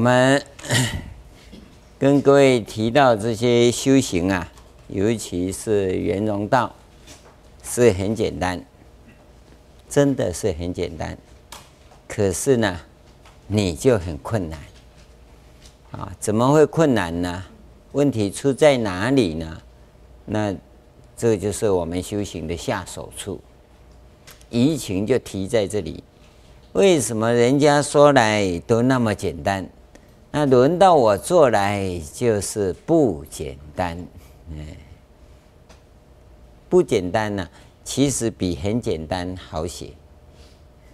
我们跟各位提到这些修行啊，尤其是圆融道，是很简单，真的是很简单。可是呢，你就很困难啊？怎么会困难呢？问题出在哪里呢？那这就是我们修行的下手处，疑情就提在这里。为什么人家说来都那么简单？那轮到我做来就是不简单，嗯，不简单呢，其实比很简单好写，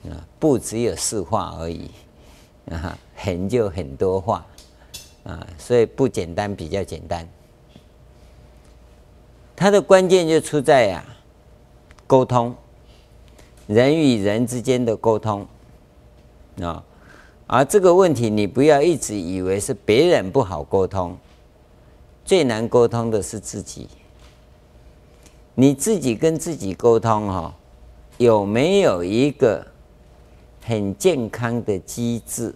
啊，不只有四画而已，啊，很就很多画，啊，所以不简单比较简单。它的关键就出在呀，沟通，人与人之间的沟通，啊。而这个问题，你不要一直以为是别人不好沟通，最难沟通的是自己。你自己跟自己沟通哈，有没有一个很健康的机制？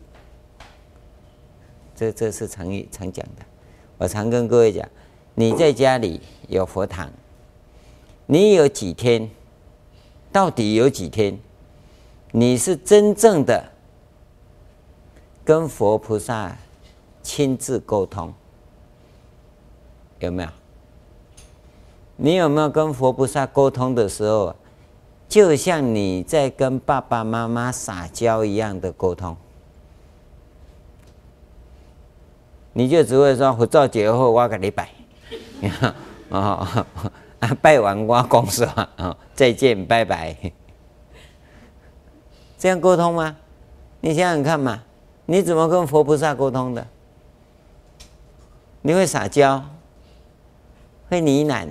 这这是常常讲的。我常跟各位讲，你在家里有佛堂，你有几天？到底有几天？你是真正的？跟佛菩萨亲自沟通，有没有？你有没有跟佛菩萨沟通的时候，就像你在跟爸爸妈妈撒娇一样的沟通？你就只会说：“佛造节后，我给你拜。”啊，拜完我恭说啊，再见，拜拜。这样沟通吗？你想想看嘛。你怎么跟佛菩萨沟通的？你会撒娇，会呢喃，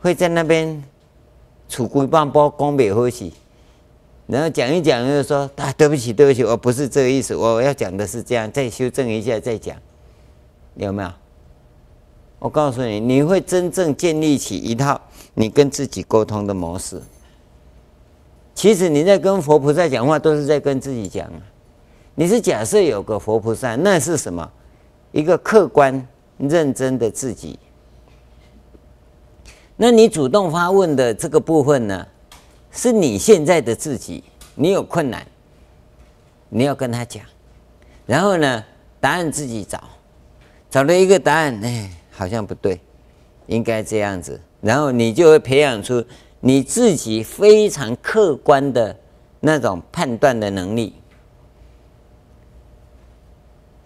会在那边杵龟棒包光北喝喜，然后讲一讲又说啊，对不起对不起，我不是这个意思，我要讲的是这样，再修正一下再讲，有没有？我告诉你，你会真正建立起一套你跟自己沟通的模式。其实你在跟佛菩萨讲话，都是在跟自己讲啊。你是假设有个佛菩萨，那是什么？一个客观认真的自己。那你主动发问的这个部分呢，是你现在的自己。你有困难，你要跟他讲，然后呢，答案自己找，找了一个答案，哎，好像不对，应该这样子，然后你就会培养出你自己非常客观的那种判断的能力。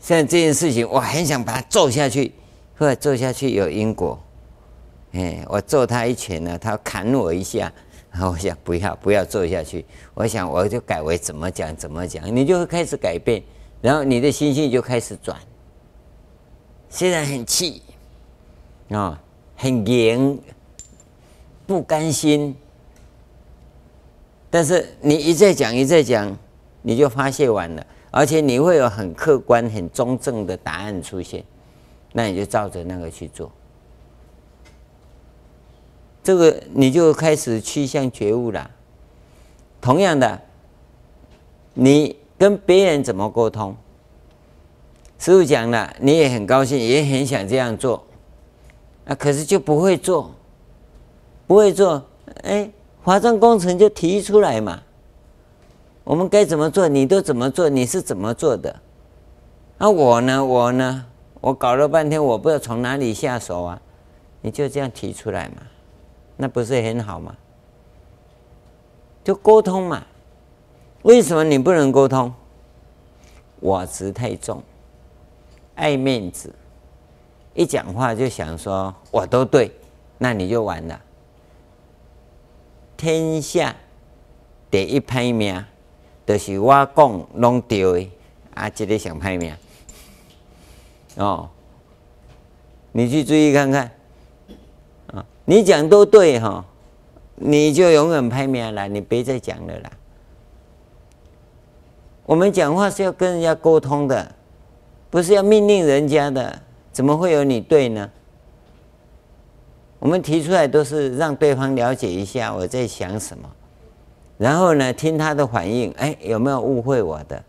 像这件事情，我很想把他揍下去，后来揍下去有因果。哎，我揍他一拳呢，他砍我一下，然后我想不要不要揍下去，我想我就改为怎么讲怎么讲，你就会开始改变，然后你的心性就开始转。虽然很气，啊、哦，很严，不甘心，但是你一再讲一再讲，你就发泄完了。而且你会有很客观、很中正的答案出现，那你就照着那个去做，这个你就开始趋向觉悟了。同样的，你跟别人怎么沟通？师父讲了，你也很高兴，也很想这样做，啊，可是就不会做，不会做，哎，华藏工程就提出来嘛。我们该怎么做？你都怎么做？你是怎么做的？那、我呢？我呢？我搞了半天，我不知道从哪里下手啊！你就这样提出来嘛，那不是很好吗？就沟通嘛。为什么你不能沟通？我执太重，爱面子，一讲话就想说我都对，那你就完了。天下得一拍名。就是我讲拢对的，啊，这个上歹命哦。你去注意看看，啊，你讲都对哈，你就永远拍命了，你别再讲了啦。我们讲话是要跟人家沟通的，不是要命令人家的，怎么会有你对呢？我们提出来都是让对方了解一下我在想什么。然后呢，听他的反应，哎，有没有误会我的？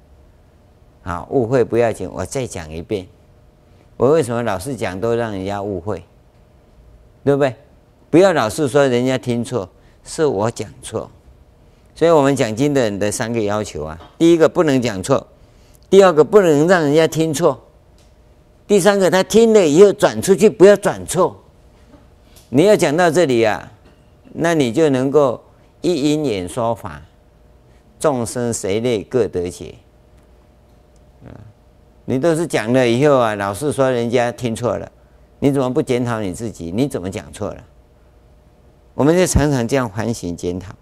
好，误会不要紧，我再讲一遍。我为什么老是讲都让人家误会，对不对？不要老是说人家听错，是我讲错。所以我们讲经的人的三个要求啊：第一个不能讲错，第二个不能让人家听错，第三个他听了以后转出去不要转错。你要讲到这里啊，那你就能够一因演说法，众生随类各得解。你都是讲了以后啊，老是说人家听错了，你怎么不检讨你自己？你怎么讲错了？我们就常常这样反省检讨。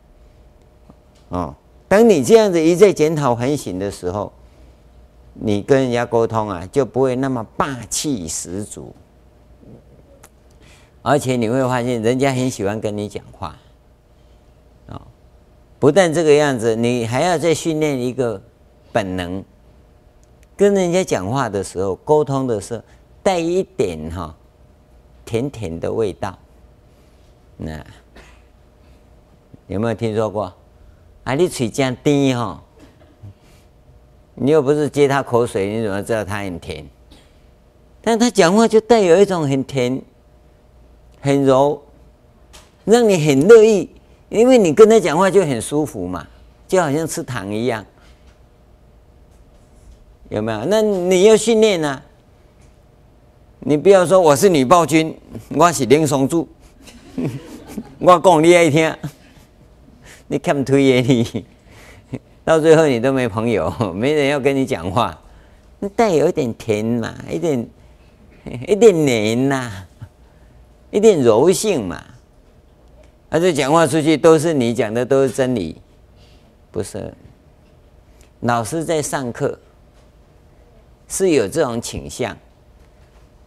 哦，当你这样子一再检讨反省的时候，你跟人家沟通啊，就不会那么霸气十足。而且你会发现，人家很喜欢跟你讲话。不但这个样子，你还要再训练一个本能，跟人家讲话的时候，沟通的时候，带一点哈、哦、甜甜的味道。那有没有听说过？啊，你嘴这样低哈，你又不是接他口水，你怎么知道他很甜？但他讲话就带有一种很甜。很柔，让你很乐意，因为你跟他讲话就很舒服嘛，就好像吃糖一样，有没有？那你要训练啊，你不要说我是女暴君，我是林松柱，我讲你爱听，你看不推眼你，到最后你都没朋友，没人要跟你讲话，带有一点甜嘛，一点一点黏呐。一点柔性嘛，还是讲话出去都是你讲的都是真理，不是？老师在上课是有这种倾向，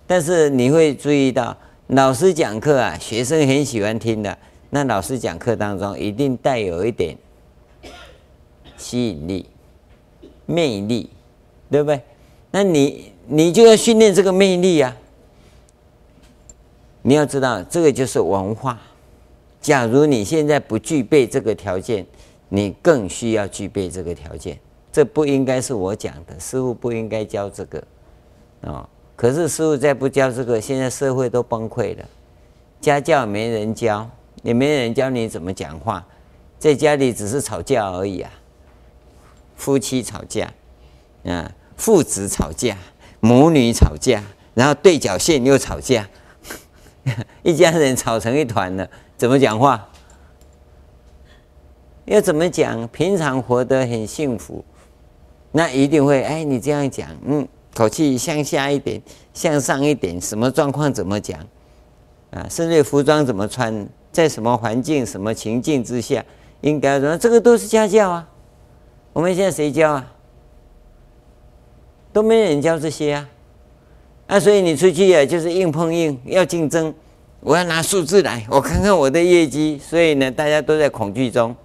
但是你会注意到，老师讲课啊，学生很喜欢听的。那老师讲课当中一定带有一点吸引力、魅力，对不对？那你你就要训练这个魅力啊。你要知道，这个就是文化。假如你现在不具备这个条件，你更需要具备这个条件。这不应该是我讲的，师父不应该教这个啊。可是师父再不教这个，现在社会都崩溃了，家教没人教，也没人教你怎么讲话，在家里只是吵架而已啊。夫妻吵架，啊，父子吵架，母女吵架，然后对角线又吵架。一家人吵成一团了，怎么讲话？要怎么讲？平常活得很幸福，那一定会哎，你这样讲，嗯，口气向下一点，向上一点，什么状况怎么讲？啊，甚至服装怎么穿，在什么环境、什么情境之下，应该怎么？这个都是家教啊。我们现在谁教啊？都没人教这些啊。那，所以你出去啊，就是硬碰硬，要竞争。我要拿数字来，我看看我的业绩。所以呢，大家都在恐惧中。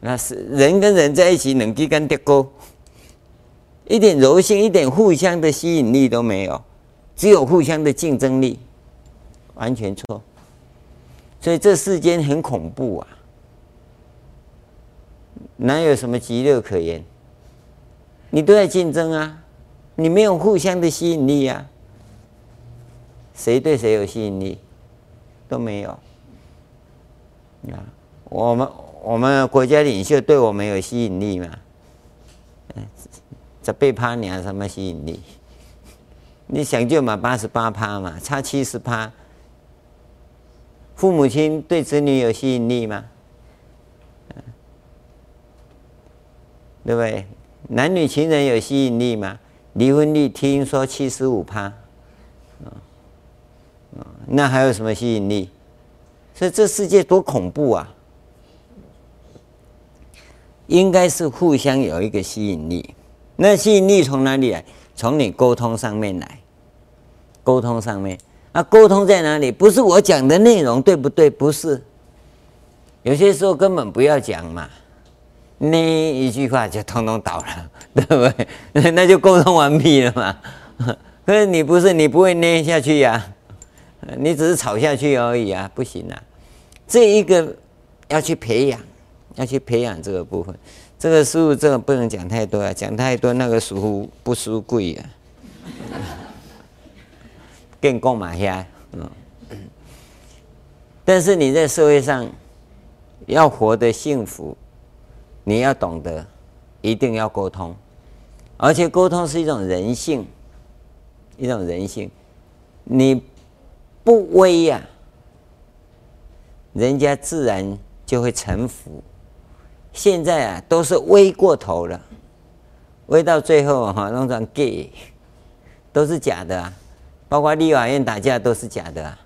那是人跟人在一起，冷机跟跌沟，一点柔性，一点互相的吸引力都没有，只有互相的竞争力，完全错。所以这世间很恐怖啊，哪有什么极乐可言？你都在竞争啊，你没有互相的吸引力呀、啊。谁对谁有吸引力？都没有。啊，我们我们国家领袖对我们有吸引力吗？这被趴你有什么吸引力？你想就嘛八十八趴嘛，差七十趴。父母亲对子女有吸引力吗？对不对？男女情人有吸引力吗？离婚率听说七十五趴。那还有什么吸引力？所以这世界多恐怖啊！应该是互相有一个吸引力。那吸引力从哪里来？从你沟通上面来。沟通上面，那沟通在哪里？不是我讲的内容，对不对？不是。有些时候根本不要讲嘛，那一句话就通通倒了，对不对？那就沟通完毕了嘛。可是你不是，你不会捏下去呀、你只是吵下去而已啊，不行啊！这一个要去培养，要去培养这个部分，这个师傅这个不能讲太多啊，讲太多那个书不书贵啊，更购买下，嗯。但是你在社会上要活得幸福，你要懂得一定要沟通，而且沟通是一种人性，一种人性。你不威呀、人家自然就会臣服。现在啊，都是威过头了，威到最后哈，弄成 gay，都是假的啊，包括立法院打架都是假的啊，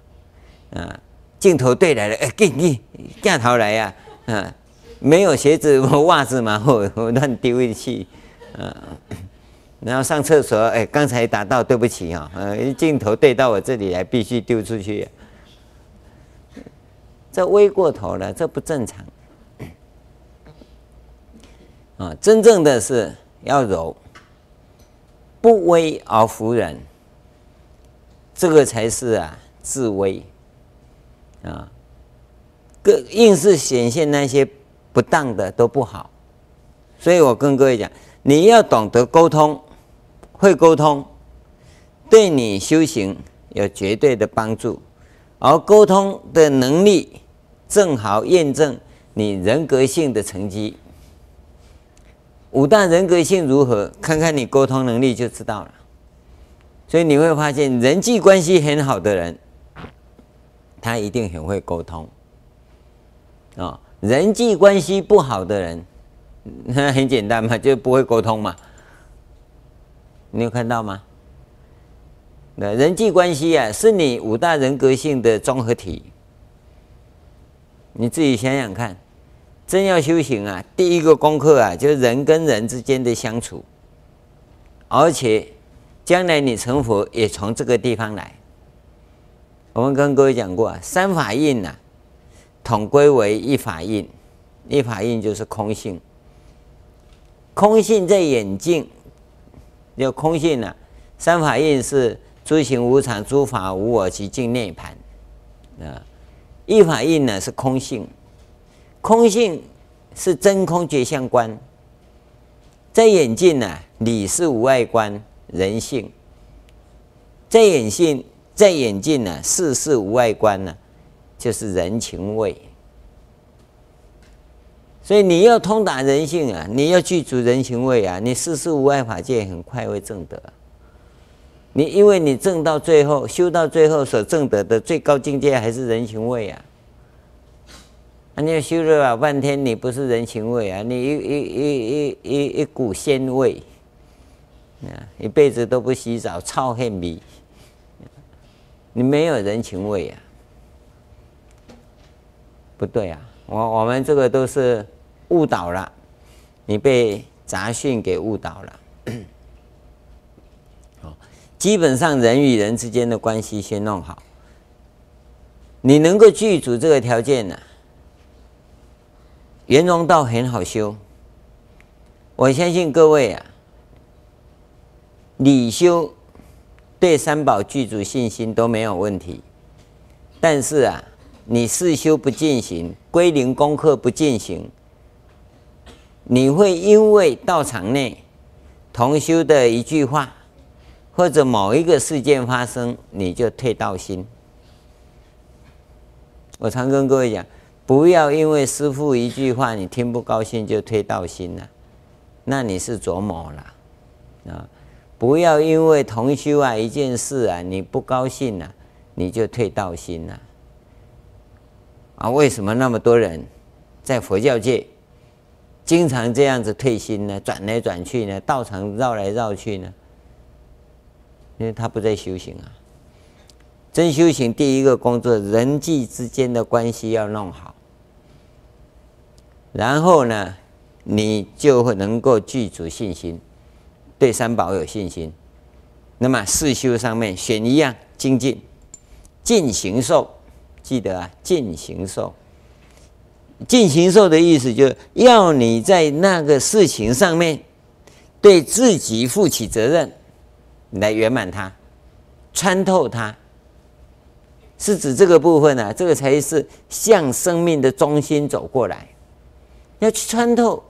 啊。镜头对来了，哎，给你架头来呀，啊，没有鞋子和 袜子嘛，我我乱丢一气，啊，然后上厕所，哎，刚才打到，对不起啊，呃，镜头对到我这里来，必须丢出去，这威过头了，这不正常，啊，真正的是要柔，不威而服人，这个才是啊，自威。啊，各硬是显现那些不当的都不好，所以我跟各位讲，你要懂得沟通，会沟通，对你修行有绝对的帮助，而沟通的能力正好验证你人格性的成绩。五大人格性如何？看看你沟通能力就知道了。所以你会发现，人际关系很好的人。他一定很会沟通，啊、人际关系不好的人，那很简单嘛，就不会沟通嘛。你有看到吗？那人际关系啊，是你五大人格性的综合体。你自己想想看，真要修行啊，第一个功课啊，就是人跟人之间的相处，而且将来你成佛也从这个地方来。我们跟各位讲过，三法印呐，统归为一法印，一法印就是空性。空性在眼净，就空性呐。三法印是诸行无常，诸法无我，及境涅槃。啊，一法印呢是空性，空性是真空觉相观，在眼净呢，理是无碍观，人性，在眼性。在眼净呢，事事无碍观呢，就是人情味。所以你要通达人性啊，你要具足人情味啊，你事事无碍法界很快会证得。你因为你证到最后，修到最后所证得的最高境界还是人情味啊。啊，你要修了老半天，你不是人情味啊，你一一一一一一股鲜味啊，一辈子都不洗澡，臭很米。你没有人情味、啊？不对啊，我我们这个都是误导了，你被杂讯给误导了。基本上人与人之间的关系先弄好，你能够具足这个条件呢、啊，圆融道很好修。我相信各位啊，理修。对三宝具足信心都没有问题，但是啊，你四修不进行，归零功课不进行，你会因为道场内同修的一句话，或者某一个事件发生，你就退道心。我常跟各位讲，不要因为师父一句话你听不高兴就退道心了，那你是琢磨了啊。不要因为同修啊一件事啊你不高兴啊，你就退道心了啊？为什么那么多人在佛教界经常这样子退心呢？转来转去呢？道场绕来绕去呢？因为他不在修行啊。真修行第一个工作，人际之间的关系要弄好，然后呢，你就会能够具足信心。对三宝有信心，那么四修上面选一样精进，尽形寿，记得啊，尽形寿。尽形寿的意思就是要你在那个事情上面对自己负起责任，来圆满它，穿透它，是指这个部分啊，这个才是向生命的中心走过来，要去穿透。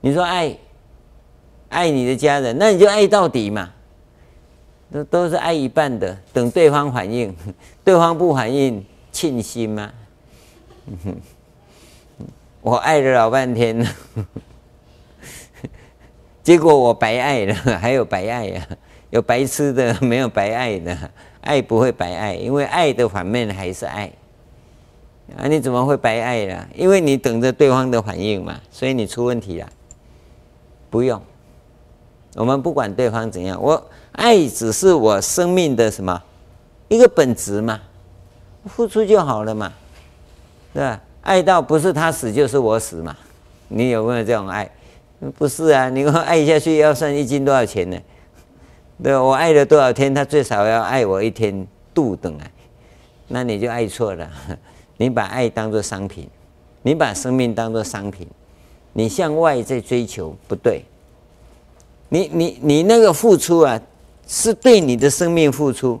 你说爱爱你的家人，那你就爱到底嘛。都都是爱一半的，等对方反应，对方不反应，庆幸吗？我爱了老半天了，结果我白爱了，还有白爱呀、啊？有白吃的，没有白爱的。爱不会白爱，因为爱的反面还是爱。啊，你怎么会白爱了？因为你等着对方的反应嘛，所以你出问题了。不用，我们不管对方怎样，我。爱只是我生命的什么一个本质嘛，付出就好了嘛，对吧？爱到不是他死就是我死嘛？你有没有这种爱？不是啊，你爱下去要算一斤多少钱呢？对？我爱了多少天，他最少要爱我一天度等啊，那你就爱错了。你把爱当作商品，你把生命当作商品，你向外在追求不对。你你你那个付出啊。是对你的生命付出，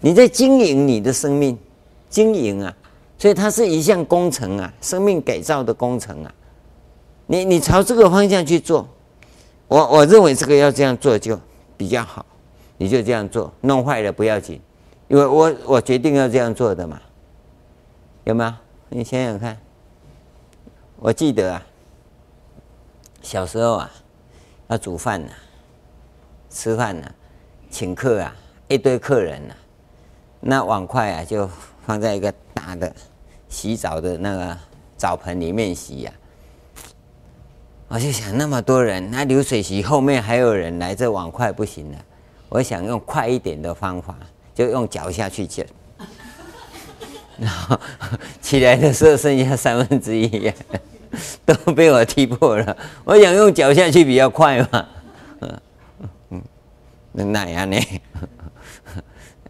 你在经营你的生命，经营啊，所以它是一项工程啊，生命改造的工程啊。你你朝这个方向去做，我我认为这个要这样做就比较好，你就这样做，弄坏了不要紧，因为我我决定要这样做的嘛，有没有？你想想看，我记得啊，小时候啊，要煮饭呢，吃饭呢。请客啊，一堆客人啊，那碗筷啊就放在一个大的洗澡的那个澡盆里面洗呀、我就想那么多人，那流水席后面还有人来，这碗筷不行了。我想用快一点的方法，就用脚下去捡。然后起来的时候剩下三分之一，都被我踢破了。我想用脚下去比较快嘛。嗯嗯那样呢？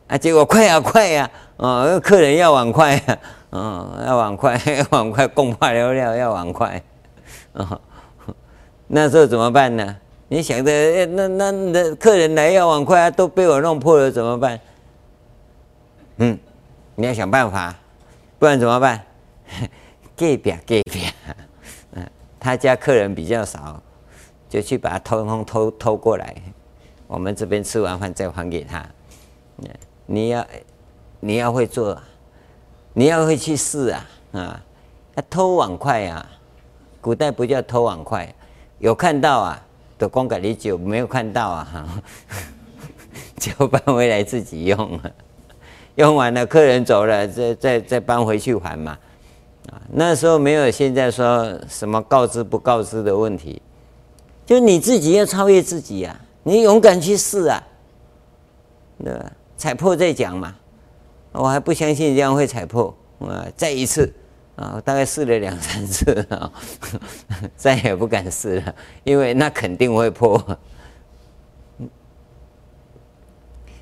啊，结果快呀快呀！哦，客人要碗筷呀，嗯，要碗筷，碗筷共怕了了，要碗筷。哦，那时候怎么办呢？你想着，那那那客人来要碗筷啊，都被我弄破了，怎么办？嗯，你要想办法，不然怎么办？隔壁隔壁，嗯，他家客人比较少，就去把他偷偷偷偷过来。我们这边吃完饭再还给他，你要你要会做，你要会去试啊啊！偷碗筷啊，古代不叫偷碗筷，有看到啊，都光给你酒，没有看到啊，哈，就搬回来自己用，用完了客人走了，再再再搬回去还嘛，啊，那时候没有现在说什么告知不告知的问题，就你自己要超越自己啊。你勇敢去试啊，对吧？踩破再讲嘛。我还不相信这样会踩破啊！再一次啊，大概试了两三次啊，再也不敢试了，因为那肯定会破。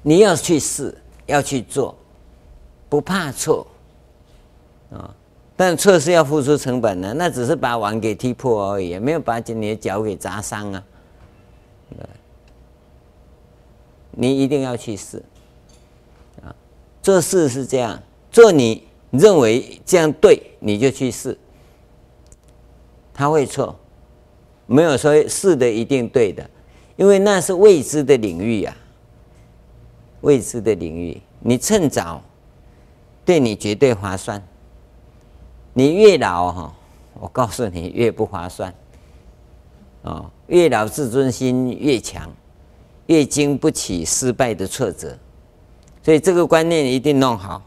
你要去试，要去做，不怕错啊。但错是要付出成本的，那只是把碗给踢破而已，没有把你的脚给砸伤啊。你一定要去试，做事是这样，做你认为这样对，你就去试，他会错，没有说试的一定对的，因为那是未知的领域呀，未知的领域，你趁早，对你绝对划算，你越老哈，我告诉你越不划算，哦，越老自尊心越强。越经不起失败的挫折，所以这个观念一定弄好。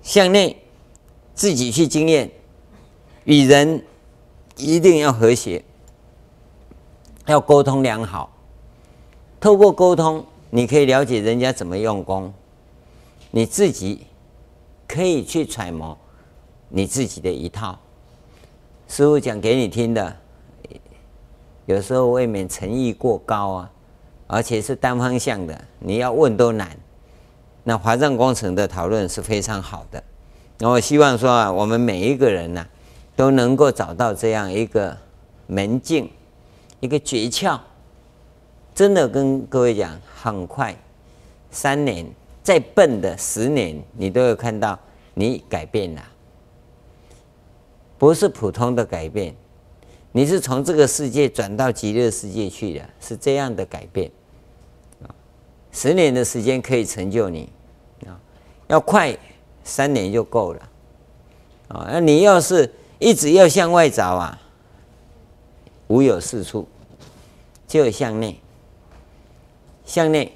向内自己去经验，与人一定要和谐，要沟通良好。透过沟通，你可以了解人家怎么用功，你自己可以去揣摩你自己的一套。师父讲给你听的，有时候未免诚意过高啊。而且是单方向的，你要问都难。那华藏工程的讨论是非常好的，那我希望说啊，我们每一个人呢、都能够找到这样一个门径，一个诀窍。真的跟各位讲，很快，三年再笨的十年，你都会看到你改变了，不是普通的改变，你是从这个世界转到极乐世界去的，是这样的改变。十年的时间可以成就你，啊，要快三年就够了，啊，那你要是一直要向外找啊，无有是处，就向内，向内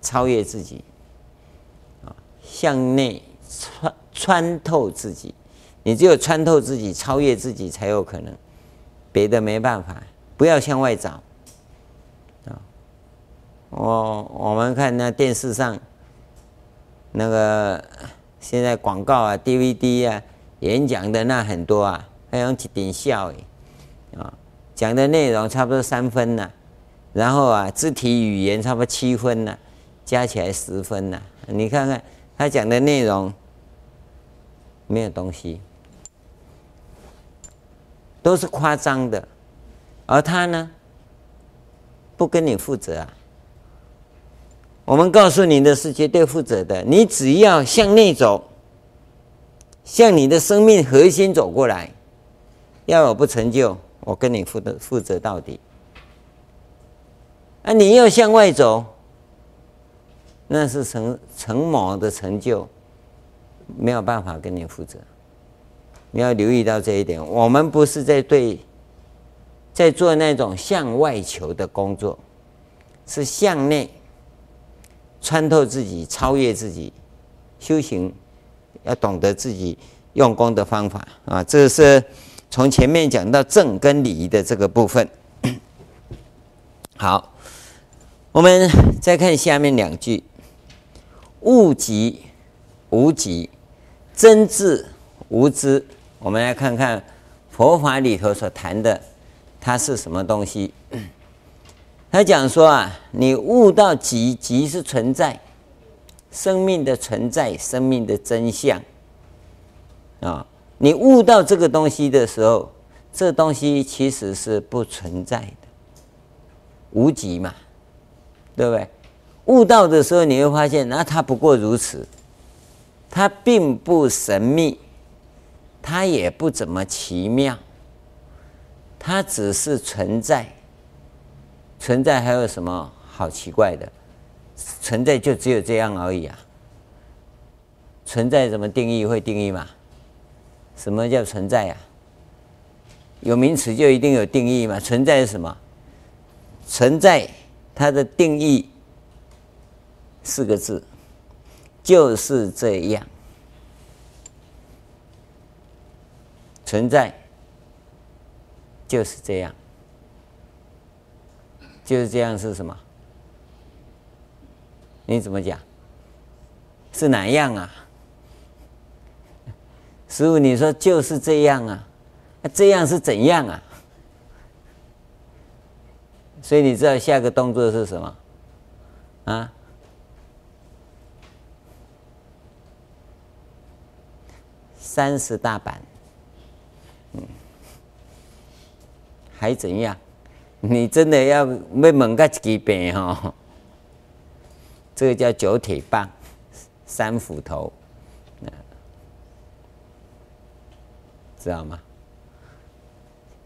超越自己，啊，向内穿穿透自己，你只有穿透自己，超越自己才有可能，别的没办法，不要向外找。我我们看那电视上，那个现在广告啊、DVD 啊、演讲的那很多啊，还有一点笑诶，啊，讲的内容差不多三分呐，然后啊，肢体语言差不多七分呐，加起来十分呐。你看看他讲的内容，没有东西，都是夸张的，而他呢，不跟你负责啊。我们告诉你的是绝对负责的，你只要向内走，向你的生命核心走过来，要有不成就，我跟你负责负责到底。啊，你要向外走，那是成成某的成就，没有办法跟你负责。你要留意到这一点，我们不是在对，在做那种向外求的工作，是向内。穿透自己，超越自己，修行要懂得自己用功的方法啊！这是从前面讲到正跟理的这个部分。好，我们再看下面两句：物极无极，真智无知。我们来看看佛法里头所谈的，它是什么东西？他讲说啊，你悟到极，极是存在，生命的存在，生命的真相啊。你悟到这个东西的时候，这东西其实是不存在的，无极嘛，对不对？悟到的时候，你会发现，那它不过如此，它并不神秘，它也不怎么奇妙，它只是存在。存在还有什么好奇怪的？存在就只有这样而已啊！存在怎么定义？会定义吗？什么叫存在呀？有名词就一定有定义吗？存在是什么？存在它的定义四个字，就是这样。存在就是这样。就是这样是什么？你怎么讲？是哪样啊？师傅，你说就是这样啊？那这样是怎样啊？所以你知道下个动作是什么？啊？三十大板，嗯，还怎样？你真的要没猛个几遍哦？这个叫九铁棒、三斧头，知道吗？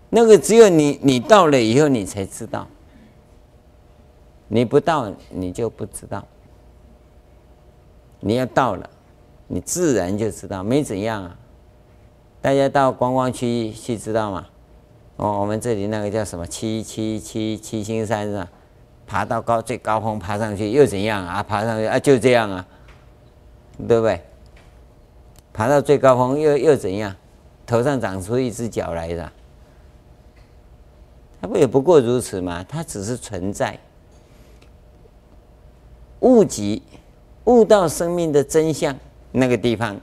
那个只有你你到了以后你才知道，你不到你就不知道。你要到了，你自然就知道，没怎样啊。大家到观光区去知道吗？哦，我们这里那个叫什么七七七七星山是吧？爬到高最高峰，爬上去又怎样啊？爬上去啊，就这样啊，对不对？爬到最高峰又又怎样？头上长出一只脚来的，它不也不过如此吗？它只是存在。悟极，悟到生命的真相，那个地方，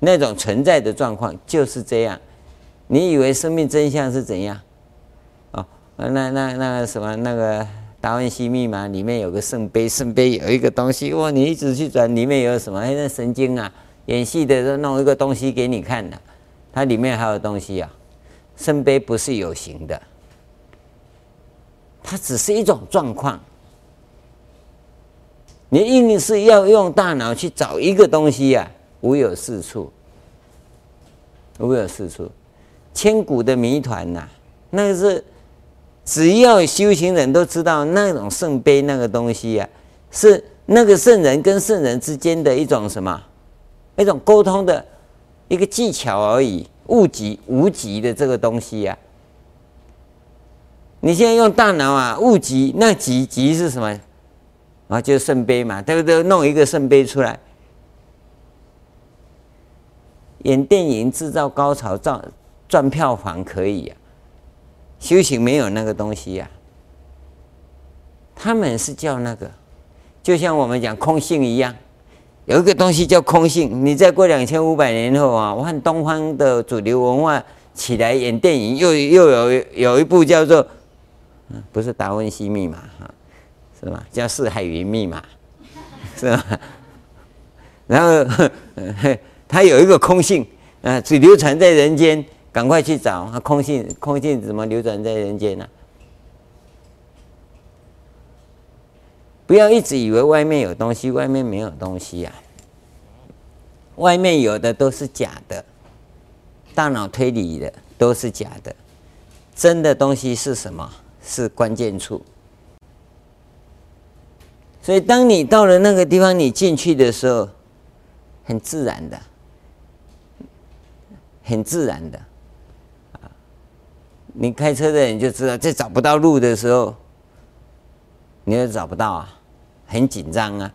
那种存在的状况就是这样。你以为生命真相是怎样？哦，那那那个什么那个达文西密码里面有个圣杯，圣杯有一个东西哇！你一直去转，里面有什么？哎，那神经啊，演戏的都弄一个东西给你看的，它里面还有东西啊。圣杯不是有形的，它只是一种状况。你硬是要用大脑去找一个东西呀，无有是处，无有是处。千古的谜团呐，那个是只要修行人都知道，那种圣杯那个东西呀、啊，是那个圣人跟圣人之间的一种什么？一种沟通的一个技巧而已，物极无极的这个东西、啊。你现在用大脑啊，物极那极极是什么？啊，就是圣杯嘛，对不对？弄一个圣杯出来，演电影制造高潮造赚票房可以呀、啊，修行没有那个东西呀、啊。他们是叫那个，就像我们讲空性一样，有一个东西叫空性。你再过两千五百年后啊，我看东方的主流文化起来演电影，又又有有一部叫做，不是达文西密码哈。是吧？叫四海云密码，是吧？然后 他有一个空性，啊，只流传在人间，赶快去找它空性，空性怎么流转在人间呢、不要一直以为外面有东西，外面没有东西呀、啊。外面有的都是假的，大脑推理的都是假的，真的东西是什么？是关键处。所以，当你到了那个地方，你进去的时候，很自然的，很自然的，你开车的人就知道，在找不到路的时候，你也找不到啊，很紧张啊。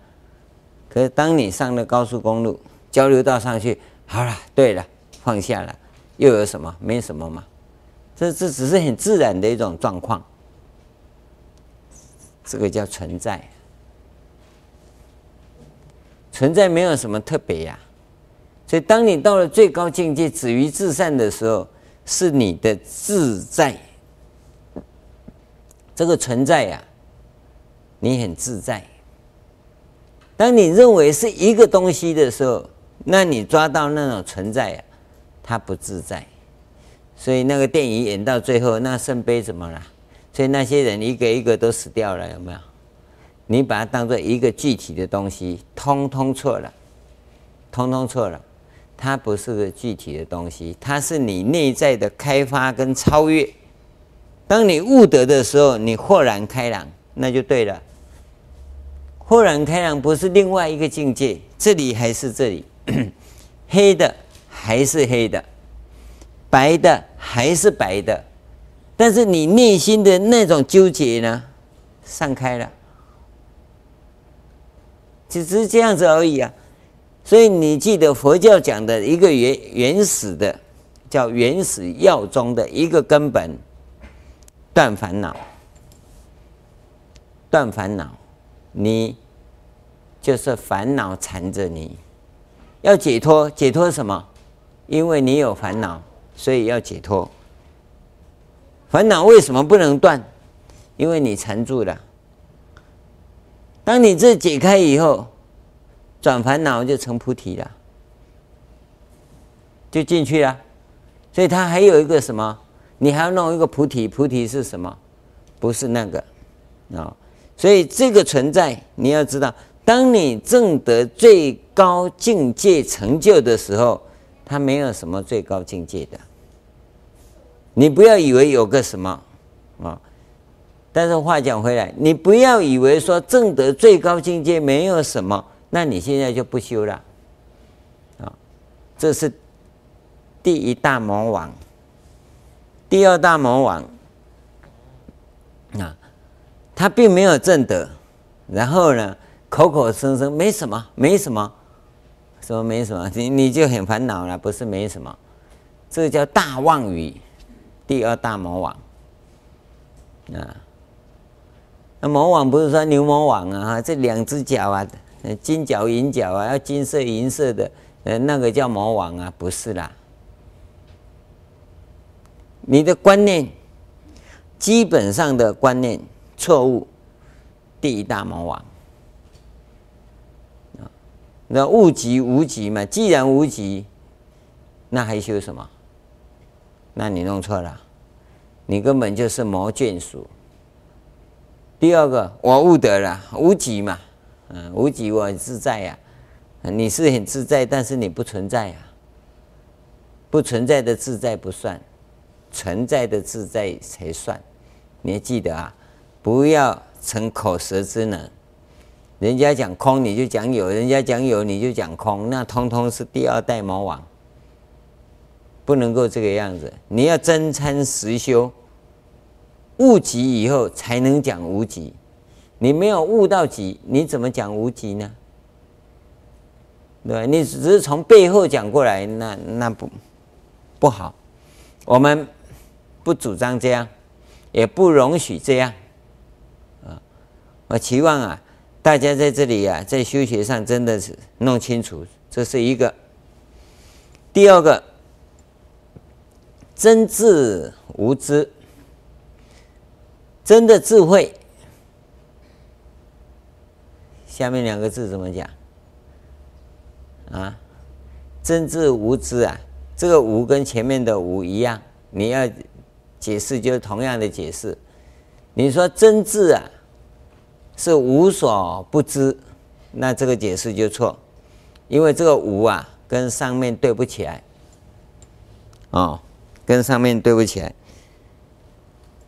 可是，当你上了高速公路，交流道上去，好了，对了，放下了，又有什么？没什么嘛。这这只是很自然的一种状况，这个叫存在。存在没有什么特别呀，所以当你到了最高境界止于至善的时候，是你的自在。这个存在呀，你很自在。当你认为是一个东西的时候，那你抓到那种存在呀，它不自在。所以那个电影演到最后，那圣杯怎么了？所以那些人一个一个都死掉了，有没有？你把它当做一个具体的东西，通通错了，通通错了。它不是个具体的东西，它是你内在的开发跟超越。当你悟得的时候，你豁然开朗，那就对了。豁然开朗不是另外一个境界，这里还是这里，黑的还是黑的，白的还是白的，但是你内心的那种纠结呢，散开了。只是这样子而已啊，所以你记得佛教讲的一个原原始的，叫原始药中的一个根本，断烦恼，断烦恼，你就是烦恼缠着你，要解脱，解脱什么？因为你有烦恼，所以要解脱。烦恼为什么不能断？因为你缠住了。当你这解开以后，转烦恼就成菩提了，就进去了。所以它还有一个什么？你还要弄一个菩提，菩提是什么？不是那个啊。所以这个存在，你要知道，当你证得最高境界成就的时候，它没有什么最高境界的。你不要以为有个什么啊。但是话讲回来，你不要以为说证得最高境界没有什么，那你现在就不修了，啊，这是第一大魔王，第二大魔王，啊，他并没有正德，然后呢，口口声声没什么，没什么，说没什么，你你就很烦恼了，不是没什么，这叫大妄语，第二大魔王，啊。那魔王不是说牛魔王啊，这两只脚啊，金角银角啊，要金色银色的，呃，那个叫魔王啊，不是啦。你的观念，基本上的观念错误，第一大魔王。那物极无极嘛，既然无极，那还修什么？那你弄错了，你根本就是魔眷属。第二个，我悟得了无极嘛，嗯，无极我很自在呀，你是很自在，但是你不存在呀，不存在的自在不算，存在的自在才算。你要记得啊，不要逞口舌之能。人家讲空你就讲有，人家讲有你就讲空，那通通是第二代魔王。不能够这个样子，你要真参实修，悟极以后才能讲无极。你没有悟到极，你怎么讲无极呢？对，你只是从背后讲过来，那那不不好。我们不主张这样，也不容许这样。啊，我期望啊，大家在这里啊，在修学上真的是弄清楚，这是一个。第二个，真智无知，真的智慧。下面两个字怎么讲？啊，真智无知啊，这个无跟前面的无一样，你要解释就是同样的解释。你说真智啊，是无所不知，那这个解释就错，因为这个无啊跟上面对不起来，哦，跟上面对不起来。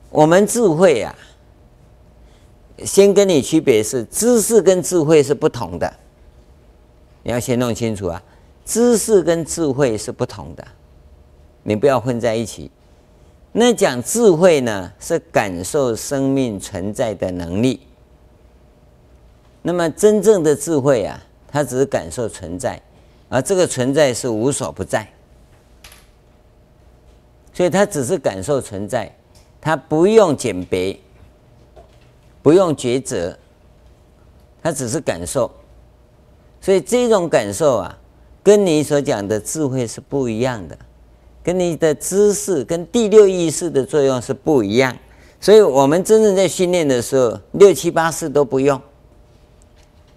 我们智慧啊，先跟你区别是知识跟智慧是不同的。你要先弄清楚啊，知识跟智慧是不同的，你不要混在一起。那讲智慧呢，是感受生命存在的能力。那么真正的智慧啊，它只是感受存在，而这个存在是无所不在，所以它只是感受存在，它不用鉴别，不用抉择，它只是感受。所以这种感受啊，跟你所讲的智慧是不一样的，跟你的知识、跟第六意识的作用是不一样。所以我们真正在训练的时候，六七八四都不用，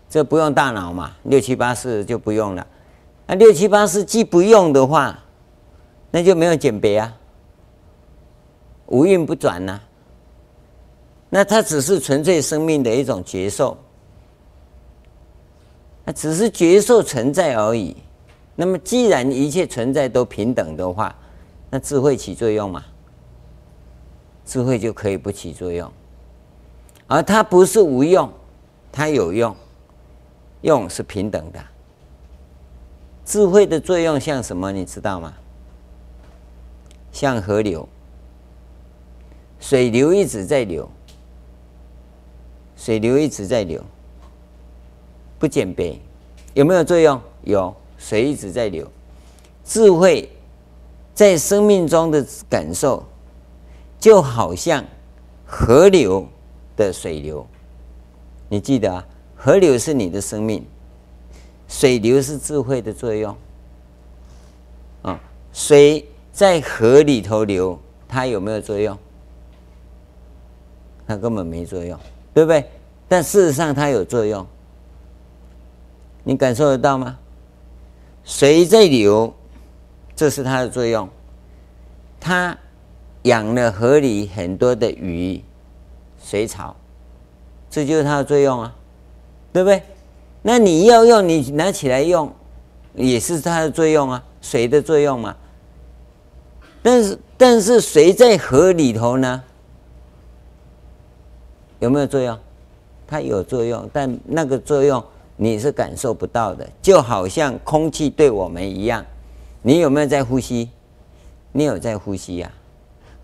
这不用大脑嘛，六七八四就不用了。那六七八四既不用的话，那就没有鉴别啊，无运不转呐、那它只是纯粹生命的一种觉受。那只是觉受存在而已。那么，既然一切存在都平等的话，那智慧起作用吗？智慧就可以不起作用。而它不是无用，它有用，用是平等的。智慧的作用像什么？你知道吗？像河流，水流一直在流，水流一直在流。不鉴别，有没有作用？有，水一直在流。智慧在生命中的感受，就好像河流的水流。你记得啊，河流是你的生命，水流是智慧的作用。啊，水在河里头流，它有没有作用？它根本没作用，对不对？但事实上它有作用。你感受得到吗？水在流，这是它的作用。它养了河里很多的鱼、水草，这就是它的作用啊，对不对？那你要用，你拿起来用，也是它的作用啊，水的作用嘛。但是，但是水在河里头呢，有没有作用？它有作用，但那个作用。你是感受不到的，就好像空气对我们一样。你有没有在呼吸？你有在呼吸呀，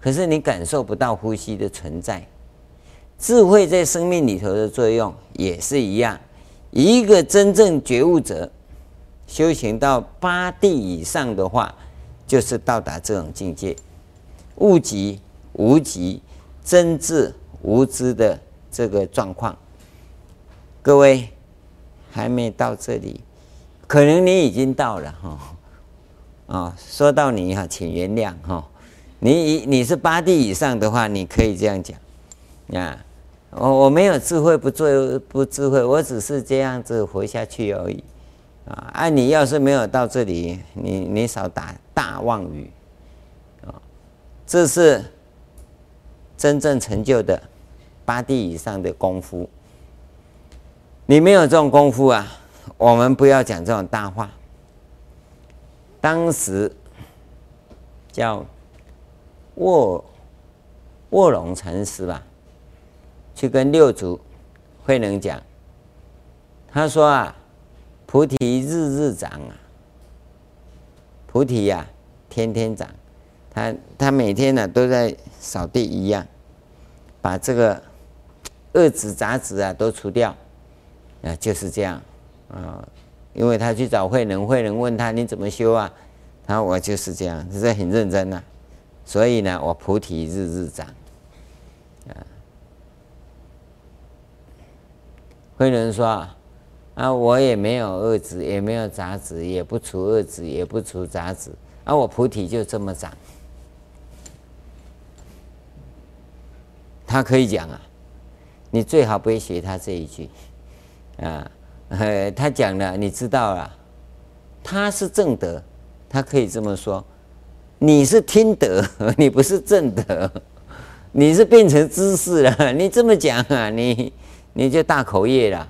可是你感受不到呼吸的存在。智慧在生命里头的作用也是一样。一个真正觉悟者，修行到八地以上的话，就是到达这种境界，悟极无极、真智无知的这个状况。各位。还没到这里，可能你已经到了哈。啊，说到你哈，请原谅哈。你你是八地以上的话，你可以这样讲啊。我我没有智慧，不做不智慧，我只是这样子活下去而已啊。啊，你要是没有到这里，你你少打大妄语啊。这是真正成就的八地以上的功夫。你没有这种功夫啊，我们不要讲这种大话。当时叫卧卧龙禅师吧，去跟六祖慧能讲，他说啊，菩提日日长啊，菩提呀、啊、天天长，他他每天呢、都在扫地一样，把这个恶子杂质啊都除掉，啊就是这样啊，因为他去找慧能，慧能问他你怎么修啊？他说我就是这样，这是很认真呐、啊，所以呢我菩提日日长。啊慧能说：“啊，我也没有恶子，也没有杂质，也不除恶子，也不除杂质，啊，我菩提就这么长。”他可以讲啊，你最好不会学他这一句啊。他讲了，你知道了，他是正德，他可以这么说。你是听德，你不是正德，你是变成知识了。你这么讲啊，你。你就大口业了，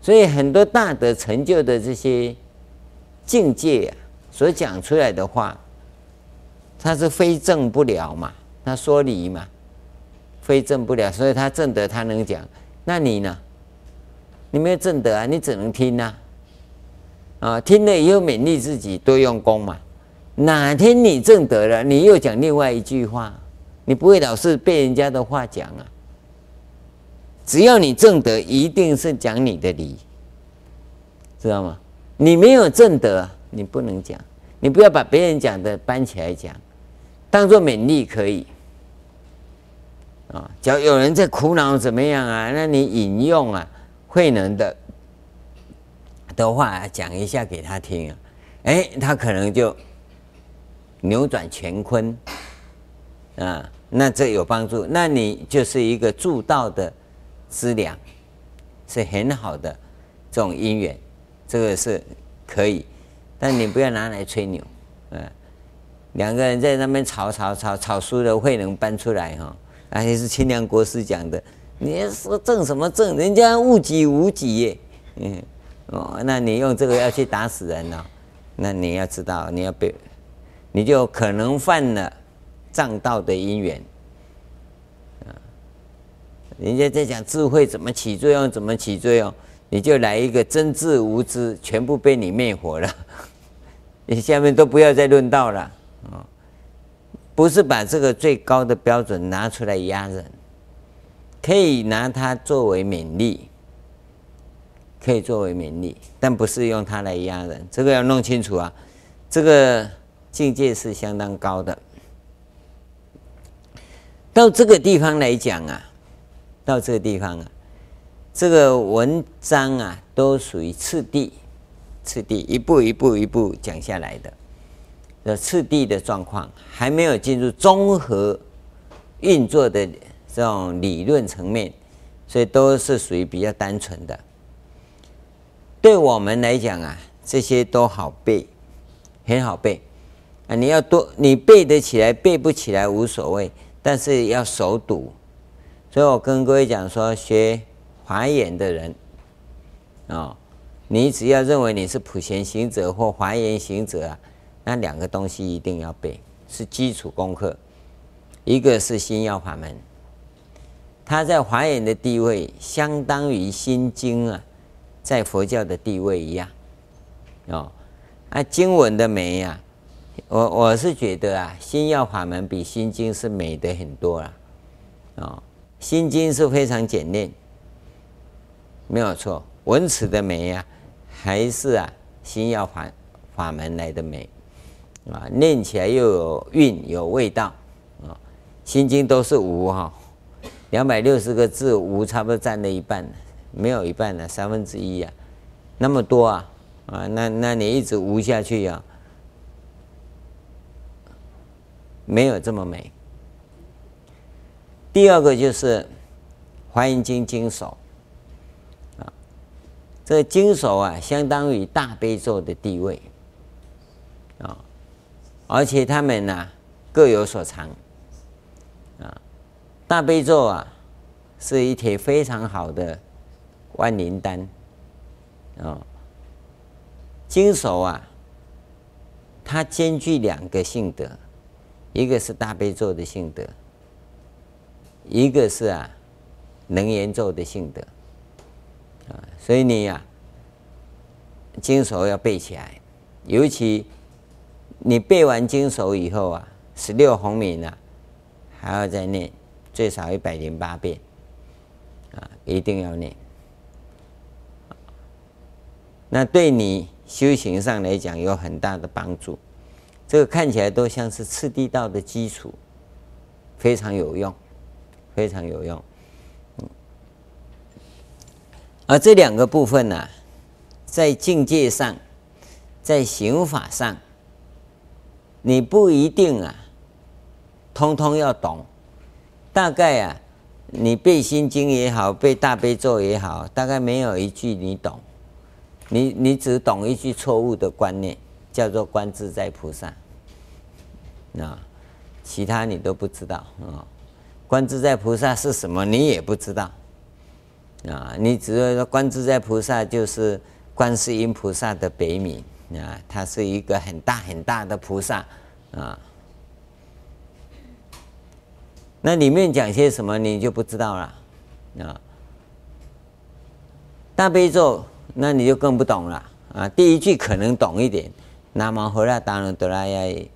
所以很多大德成就的这些境界啊，所讲出来的话，他是非正不了嘛，他说理嘛，非证不了，所以他证德他能讲，那你呢？你没有证德啊，你只能听呐，啊，听了以后勉励自己多用功嘛，哪天你证德了，你又讲另外一句话，你不会老是被人家的话讲啊。只要你证德，一定是讲你的理，知道吗？你没有证德，你不能讲。你不要把别人讲的搬起来讲，当做勉励可以。啊，只要有人在苦恼怎么样啊？那你引用啊慧能的的话讲一下给他听啊，哎，他可能就扭转乾坤啊，那这有帮助。那你就是一个助道的。资粮是很好的这种因缘，这个是可以，但你不要拿来吹牛，嗯，两个人在那边吵吵吵吵输了，慧能搬出来哈，而且是清凉国师讲的，你说证什么证？人家误己无己耶，嗯，哦，那你用这个要去打死人了，那你要知道你要被，你就可能犯了障道的因缘。人家在讲智慧怎么起作用，怎么起作用，你就来一个真智无知，全部被你灭火了。你下面都不要再论道了啊！不是把这个最高的标准拿出来压人，可以拿它作为勉励，可以作为勉励，但不是用它来压人。这个要弄清楚啊！这个境界是相当高的。到这个地方来讲啊。到这个地方啊，这个文章啊，都属于次第，次第一步一步一步讲下来的，的次第的状况，还没有进入综合运作的这种理论层面，所以都是属于比较单纯的。对我们来讲啊，这些都好背，很好背啊！你要多，你背得起来，背不起来无所谓，但是要熟读。所以我跟各位讲说，学华严的人，啊，你只要认为你是普贤行者或华严行者啊，那两个东西一定要背，是基础功课。一个是心要法门，它在华严的地位相当于心经啊，在佛教的地位一样，哦，啊，经文的美呀，我我是觉得啊，心要法门比心经是美的很多了，啊。心经是非常简练，没有错。文词的美呀、还是啊心要法法门来的美啊，念起来又有韵有味道啊。心经都是无哈，两百六十个字无差不多占了一半，没有一半了，三分之一啊，那么多啊啊，那那你一直无下去呀、啊，没有这么美。第二个就是《华严经》经首啊，这个经手啊，相当于大悲咒的地位啊，而且他们呢各有所长啊。大悲咒啊，是一帖非常好的万灵丹啊。经手啊，它兼具两个性德，一个是大悲咒的性德，一个是啊楞严咒的性德啊，所以你呀、经手要背起来，尤其你背完经手以后啊，十六洪名啊，还要再念最少一百零八遍啊，一定要念。那对你修行上来讲有很大的帮助。这个看起来都像是次第道的基础，非常有用，非常有用。而这两个部分呢、啊，在境界上，在行法上，你不一定啊，通通要懂。大概啊，你背心经也好，背大悲咒也好，大概没有一句你懂。你你只懂一句错误的观念。叫做观自在菩萨，啊，其他你都不知道啊。观自在菩萨是什么，你也不知道啊。你只会说观自在菩萨就是观世音菩萨的别名啊，他是一个很大很大的菩萨啊。那里面讲些什么，你就不知道了啊。大悲咒，那你就更不懂了啊。第一句可能懂一点。南无喝啰达罗怛那耶耶，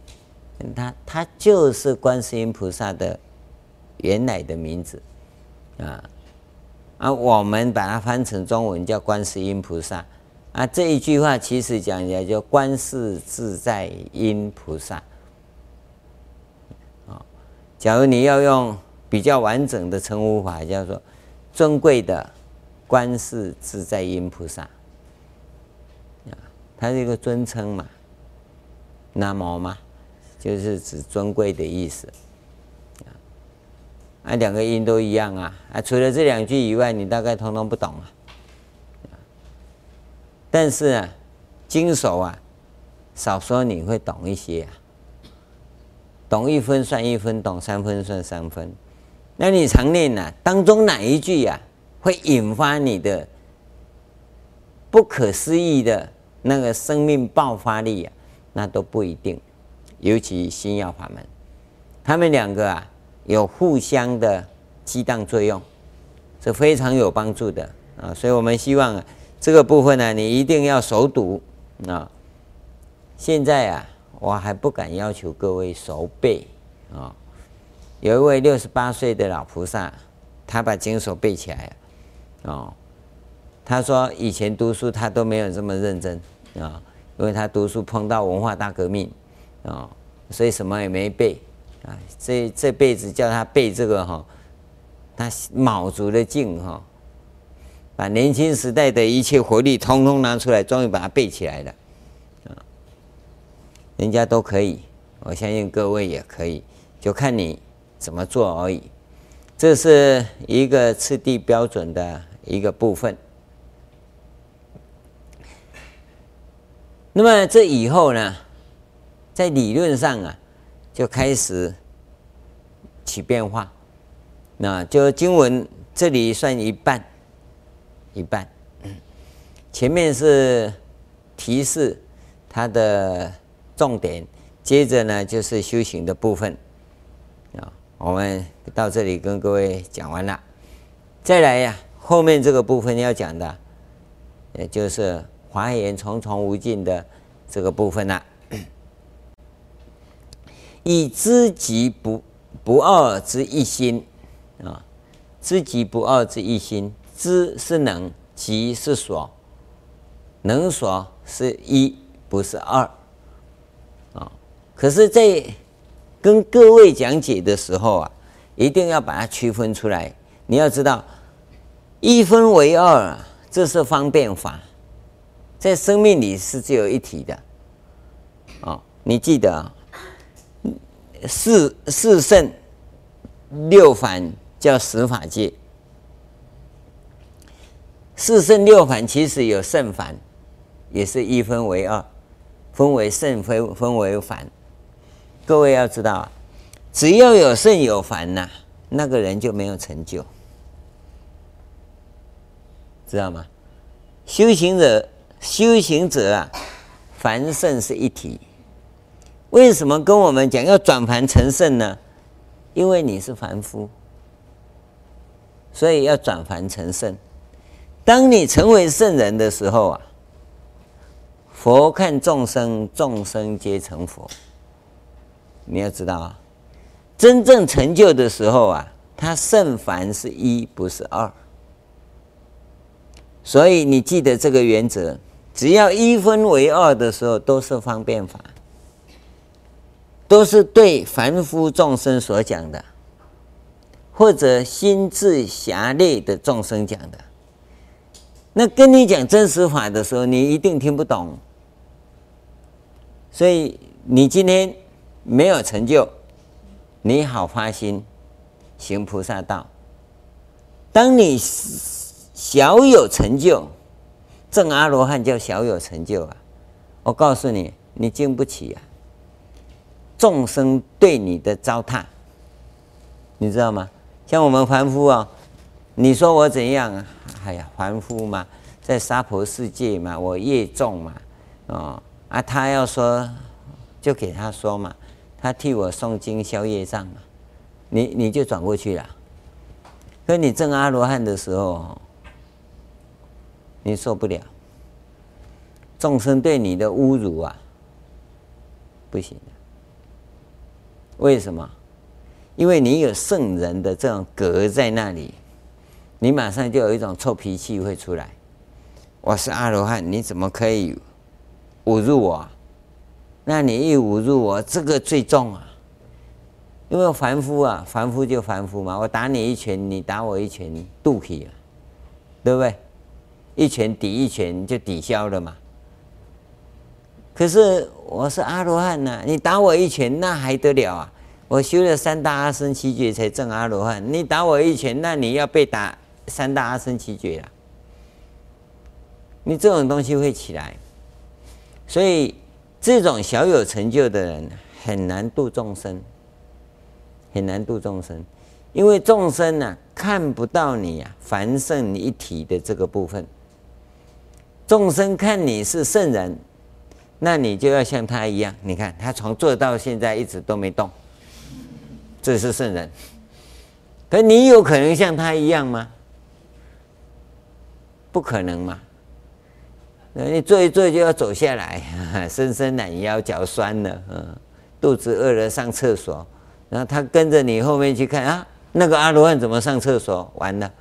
他他就是观世音菩萨的原来的名字啊，啊，我们把它翻成中文叫观世音菩萨啊。这一句话其实讲起来叫观世自在音菩萨啊。假如你要用比较完整的称呼法，叫做尊贵的观世自在音菩萨啊，它是一个尊称嘛。南无嘛，就是指尊贵的意思，啊，两个音都一样啊，啊，除了这两句以外，你大概通通不懂啊。但是啊，经手啊，少说你会懂一些啊，懂一分算一分，懂三分算三分。那你常念呢，当中哪一句呀，会引发你的不可思议的那个生命爆发力啊？那都不一定，尤其心要法门，他们两个啊有互相的激荡作用，是非常有帮助的啊。所以我们希望啊这个部分呢，你一定要熟读啊。现在啊，我还不敢要求各位熟背啊。有一位六十八岁的老菩萨，他把经手背起来了啊。他说以前读书他都没有这么认真啊。因为他读书碰到文化大革命，啊，所以什么也没背，啊，这这辈子叫他背这个哈，他卯足了劲哈，把年轻时代的一切活力通通拿出来，终于把它背起来了，啊，人家都可以，我相信各位也可以，就看你怎么做而已。这是一个次第标准的一个部分。那么这以后呢，在理论上啊，就开始起变化。那就经文这里算一半，一半。前面是提示它的重点，接着呢就是修行的部分。啊，我们到这里跟各位讲完了，再来呀，后面这个部分要讲的，也就是。华严重重无尽的这个部分了、啊，以知极不不二之一心啊，知极不二之一心，知是能，即是所，能所是一，不是二啊。可是，在跟各位讲解的时候啊，一定要把它区分出来。你要知道，一分为二，这是方便法。在生命里是只有一体的，哦，你记得啊，四四圣六凡叫十法界，四圣六凡其实有圣凡，也是一分为二，分为圣分分为凡。各位要知道啊，只要有圣有凡呐，那个人就没有成就，知道吗？修行者。修行者啊，凡圣是一体，为什么跟我们讲要转凡成圣呢？因为你是凡夫，所以要转凡成圣。当你成为圣人的时候啊，佛看众生，众生皆成佛。你要知道啊，真正成就的时候啊，他圣凡是一，不是二。所以你记得这个原则，只要一分为二的时候，都是方便法。都是对凡夫众生所讲的，或者心智狭劣的众生讲的。那跟你讲真实法的时候，你一定听不懂。所以你今天没有成就，你好发心行菩萨道。当你小有成就，证阿罗汉叫小有成就啊！我告诉你，你经不起啊！众生对你的糟蹋，你知道吗？像我们凡夫啊，你说我怎样啊？哎呀，凡夫嘛，在娑婆世界嘛，我业重嘛，哦啊，他要说就给他说嘛，他替我诵经消业障嘛，你你就转过去了。可你证阿罗汉的时候，你受不了，众生对你的侮辱啊，不行的。为什么？因为你有圣人的这种格在那里，你马上就有一种臭脾气会出来。我是阿罗汉，你怎么可以侮辱我？那你一侮辱我，这个最重啊！因为凡夫啊，凡夫就凡夫嘛。我打你一拳，你打我一拳，肚皮啊，对不对？一拳抵一拳就抵消了嘛。可是我是阿罗汉呐，你打我一拳那还得了啊？我修了三大阿僧只劫才证阿罗汉，你打我一拳，那你要被打三大阿僧只劫了。你这种东西会起来，所以这种小有成就的人很难度众生，很难度众生，因为众生呢、看不到你啊凡圣一体的这个部分，众生看你是圣人。那你就要像他一样，你看他从做到现在一直都没动，这是圣人。可你有可能像他一样吗？不可能嘛！你坐一坐就要走下来，伸伸懒腰，脚酸了，嗯，肚子饿了上厕所，然后他跟着你后面去看啊，那个阿罗汉怎么上厕所？完了，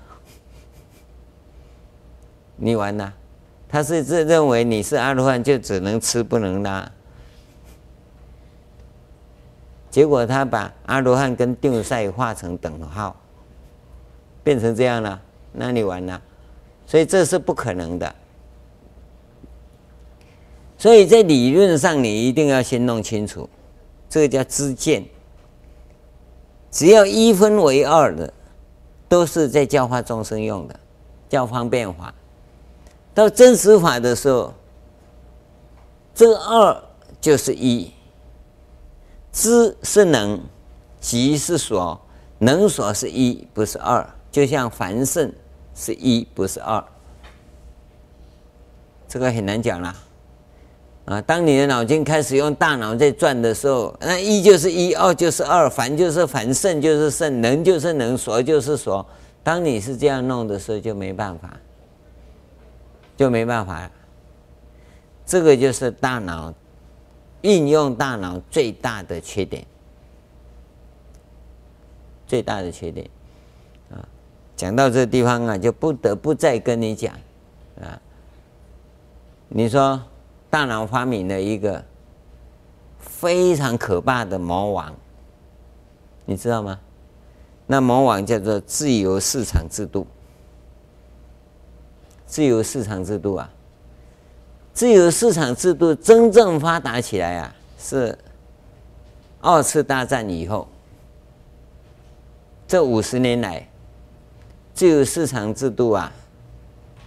你完了。他是自认为你是阿罗汉，就只能吃不能拉。结果他把阿罗汉跟定赛画成等号，变成这样了，那你完了。所以这是不可能的。所以在理论上，你一定要先弄清楚，这个叫知见。只要一分为二的，都是在教化众生用的，叫方便法。到真实法的时候，这二就是一，知是能，即是所，能所是一，不是二。就像凡圣是一，不是二。这个很难讲啦啊！当你的脑筋开始用大脑在转的时候，那一就是一，二就是二，凡就是凡，圣就是圣，能就是能，所就是所。当你是这样弄的时候，就没办法。就没办法，这个就是大脑运用大脑最大的缺点，最大的缺点！讲到这地方啊，就不得不再跟你讲啊。你说大脑发明了一个非常可怕的魔王，你知道吗？那魔王叫做自由市场制度。自由市场制度啊，自由市场制度真正发达起来啊，是二次大战以后，这五十年来，自由市场制度啊，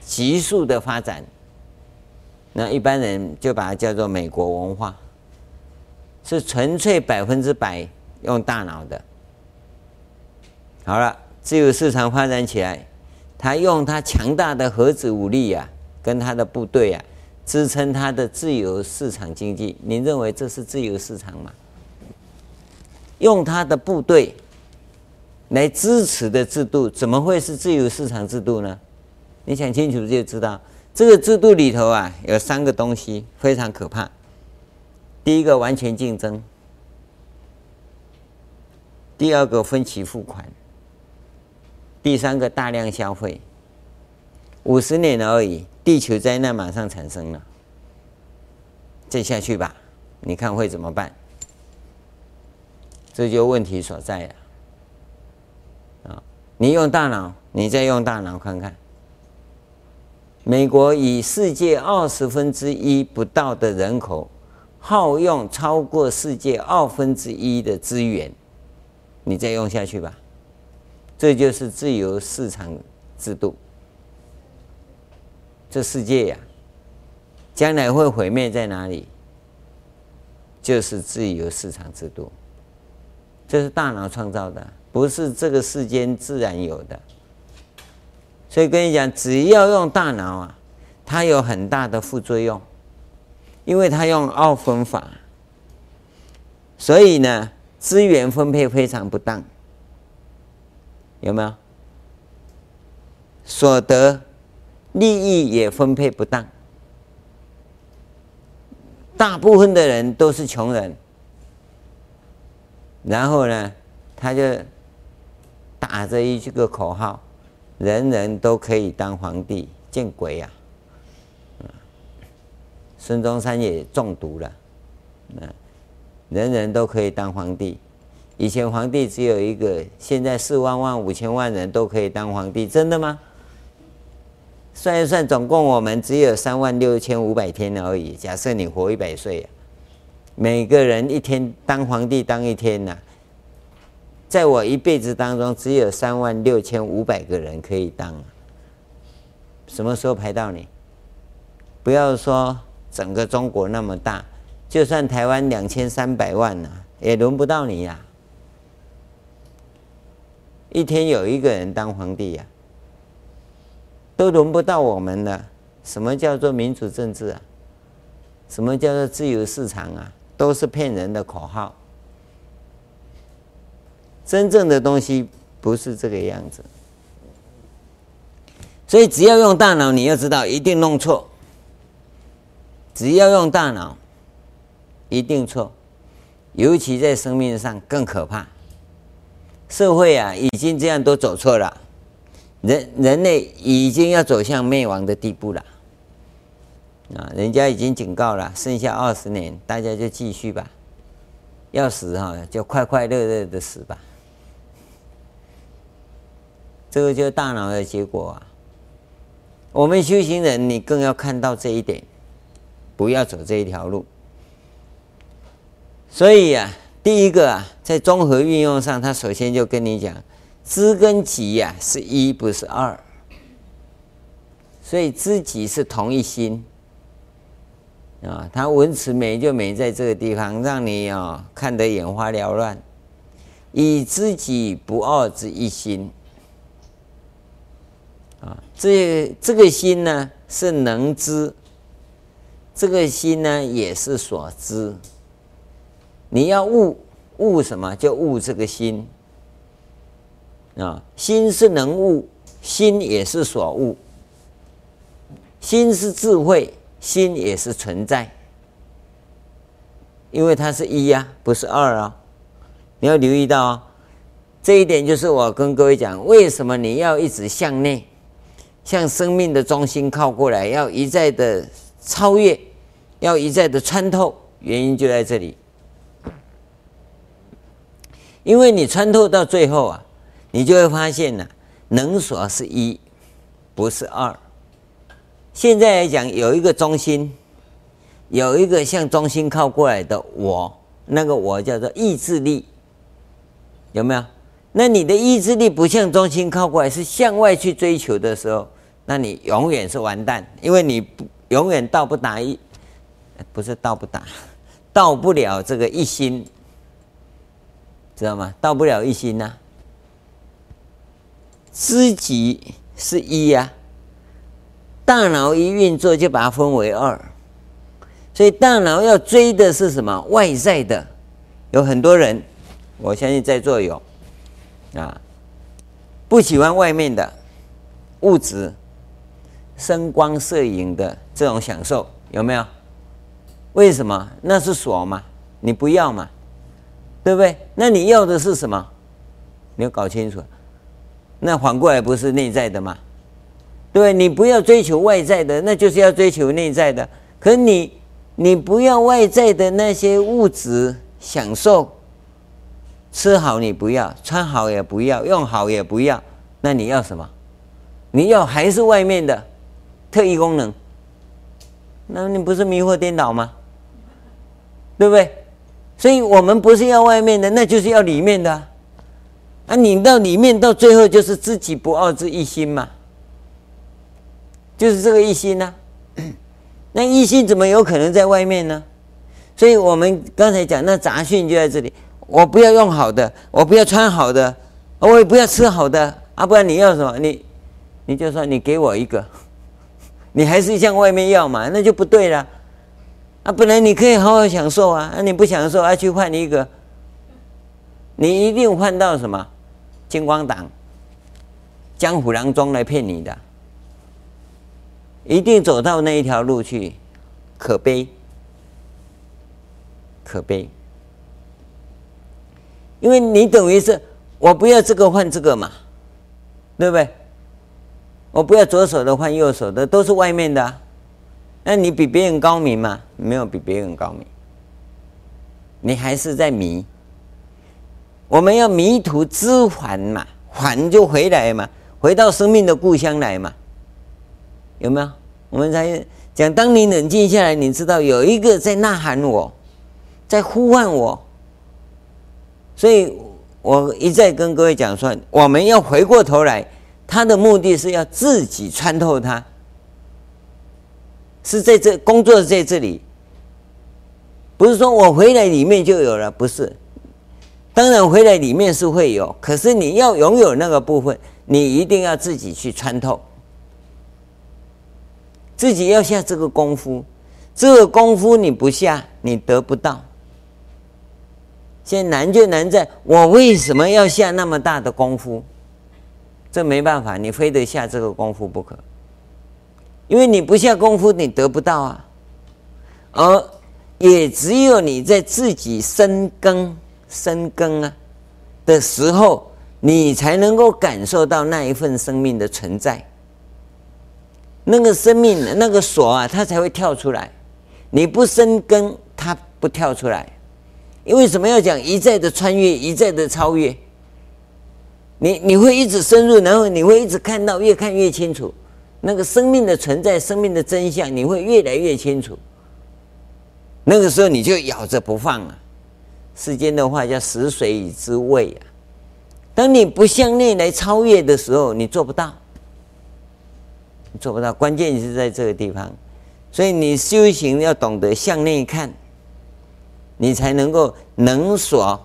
急速的发展，那一般人就把它叫做美国文化，是纯粹百分之百用大脑的。好了，自由市场发展起来。他用他强大的核子武力啊，跟他的部队啊，支撑它的自由市场经济。您认为这是自由市场吗？用他的部队来支持的制度，怎么会是自由市场制度呢？你想清楚就知道，这个制度里头啊，有三个东西非常可怕。第一个完全竞争，第二个分期付款，第三个大量消费。五十年而已，地球灾难马上产生了。再下去吧，你看会怎么办？这就问题所在了。你用大脑，你再用大脑看看。美国以世界二十分之一不到的人口，耗用超过世界二分之一的资源，你再用下去吧。这就是自由市场制度。这世界呀，将来会毁灭在哪里？就是自由市场制度。这是大脑创造的，不是这个世间自然有的。所以跟你讲，只要用大脑啊，它有很大的副作用，因为它用二分法，所以呢，资源分配非常不当，有没有？所得、利益也分配不当，大部分的人都是穷人。然后呢，他就打着一句个口号：“人人都可以当皇帝。”见鬼呀！孙中山也中毒了。人人都可以当皇帝。以前皇帝只有一个，现在四万万五千万人都可以当皇帝，真的吗？算一算，总共我们只有三万六千五百天而已。假设你活一百岁。每个人一天当皇帝当一天呐、在我一辈子当中，只有三万六千五百个人可以当。什么时候排到你？不要说整个中国那么大，就算台湾两千三百万呢、也轮不到你呀、一天有一个人当皇帝呀、都轮不到我们了。什么叫做民主政治啊？什么叫做自由市场啊？都是骗人的口号，真正的东西不是这个样子。所以只要用大脑，你要知道一定弄错。只要用大脑，一定错，尤其在生命上更可怕。社会啊，已经这样都走错了，人人类已经要走向灭亡的地步了。啊，人家已经警告了，剩下二十年，大家就继续吧。要死哈，就快快乐乐的死吧。这个就是大脑的结果啊。我们修行人，你更要看到这一点，不要走这一条路。所以、啊，第一个啊，在综合运用上，他首先就跟你讲，知跟己呀是一，不是二。所以知己是同一心。啊，他文辞美就美在这个地方，让你啊看得眼花缭乱。以知己不二之一心，这这个心呢是能知，这个心呢也是所知。你要悟悟什么？就悟这个心。啊，心是能悟，心也是所悟，心是智慧。心也是存在，因为它是一呀、不是二啊。你要留意到啊、这一点就是我跟各位讲，为什么你要一直向内，向生命的中心靠过来，要一再的超越，要一再的穿透，原因就在这里。因为你穿透到最后啊，你就会发现呢、啊，能所是一，不是二。现在来讲，有一个中心，有一个向中心靠过来的我，那个我叫做意志力，有没有？那你的意志力不向中心靠过来，是向外去追求的时候，那你永远是完蛋，因为你不永远到不达一，不是到不达，到不了这个一心，知道吗？到不了一心呐、知己是一呀、大脑一运作，就把它分为二，所以大脑要追的是什么？外在的，有很多人，我相信在座有啊，不喜欢外面的物质、声光摄影的这种享受，有没有？为什么？那是锁嘛，你不要嘛，对不对？那你要的是什么？你要搞清楚。那反过来不是内在的吗？对，你不要追求外在的，那就是要追求内在的。可你，你不要外在的那些物质享受，吃好你不要，穿好也不要，用好也不要，那你要什么？你要还是外面的特异功能？那你不是迷惑颠倒吗？对不对？所以我们不是要外面的，那就是要里面的啊。啊，你到里面到最后就是知己不傲之一心嘛。就是这个一心呢、啊，那一心怎么有可能在外面呢？所以我们刚才讲那杂讯就在这里。我不要用好的，我不要穿好的，我也不要吃好的啊！不然你要什么？你你就说你给我一个，你还是向外面要嘛？那就不对了啊！本来你可以好好享受啊，啊你不享受，啊去换一个，你一定换到什么？金光党、江湖郎中来骗你的。一定走到那一条路去，可悲，可悲。因为你等于是我不要这个换这个嘛，对不对？我不要左手的换右手的，都是外面的。那你比别人高明吗？没有比别人高明，你还是在迷。我们要迷途知返嘛，返就回来嘛，回到生命的故乡来嘛。有没有？我们才讲，当你冷静下来，你知道有一个在呐喊我，在呼唤我。所以我一再跟各位讲说，我们要回过头来，他的目的是要自己穿透它，是在这工作在这里，不是说我回来里面就有了，不是。当然回来里面是会有，可是你要拥有那个部分，你一定要自己去穿透。自己要下这个功夫，这个功夫你不下，你得不到。现在难就难在我为什么要下那么大的功夫？这没办法，你非得下这个功夫不可。因为你不下功夫，你得不到啊。而也只有你在自己深耕、深耕啊的时候，你才能够感受到那一份生命的存在。那个生命，那个锁啊，它才会跳出来。你不深耕，它不跳出来。因为什么要讲一再的穿越，一再的超越？你你会一直深入，然后你会一直看到，越看越清楚。那个生命的存在，生命的真相，你会越来越清楚。那个时候你就咬着不放啊。世间的话叫食髓以知味啊。当你不向内来超越的时候，你做不到。做不到，关键是在这个地方，所以你修行要懂得向内看，你才能够能所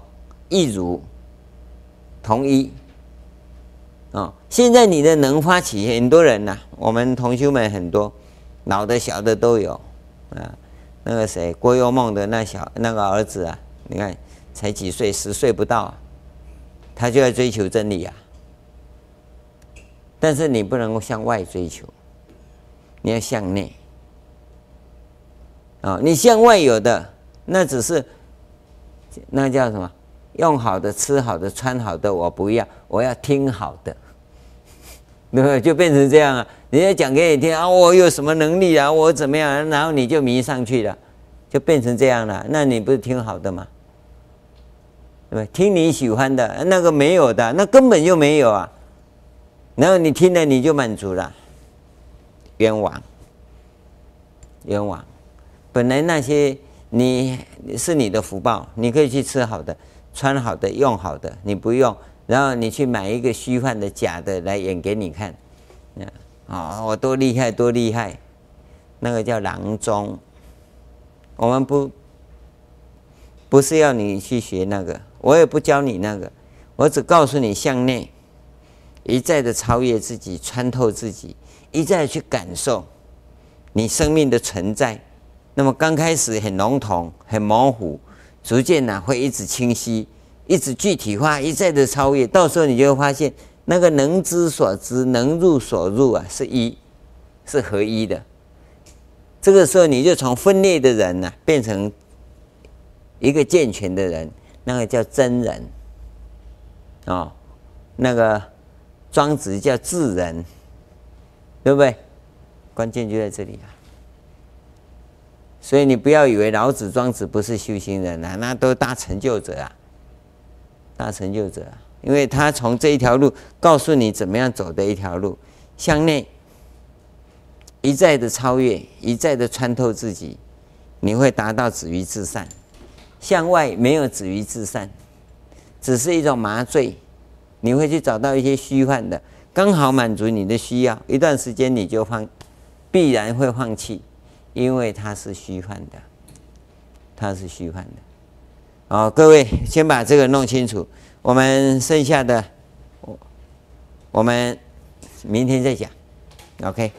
亦如同一。哦，现在你的能发起很多人呐、我们同修们很多，老的小的都有啊。那个谁，郭佑梦的那小那个儿子啊，你看才几岁，十岁不到，他就要追求真理啊。但是你不能够向外追求。你要向内啊！你向外有的，那只是那叫什么？用好的、吃好的、穿好的，我不要，我要听好的，对不？就变成这样啊！人家讲给你听啊，我有什么能力啊？我怎么样？然后你就迷上去了，就变成这样了。那你不是听好的吗？对不对？听你喜欢的，那个没有的，那根本就没有啊！然后你听了，你就满足了。冤枉，冤枉！本来那些你是你的福报，你可以去吃好的、穿好的、用好的，你不用，然后你去买一个虚幻的、假的来演给你看，啊，我多厉害，多厉害！那个叫郎中，我们不不是要你去学那个，我也不教你那个，我只告诉你向内一再的超越自己，穿透自己。一再去感受你生命的存在，那么刚开始很笼统、很模糊，逐渐呢会一直清晰，一直具体化，一再的超越。到时候你就会发现，那个能知所知、能入所入啊，是一，是合一的。这个时候你就从分裂的人呢、变成一个健全的人，那个叫真人。哦，那个庄子叫智人，对不对？关键就在这里啊。所以你不要以为老子、庄子不是修行人啊，那都大成就者啊，大成就者啊，因为他从这一条路告诉你怎么样走的一条路，向内一再的超越，一再的穿透自己，你会达到止于至善；向外没有止于至善，只是一种麻醉，你会去找到一些虚幻的，刚好满足你的需要，一段时间你就放，必然会放弃。因为它是虚幻的，它是虚幻的。好，各位先把这个弄清楚。我们剩下的，我我们明天再讲。OK。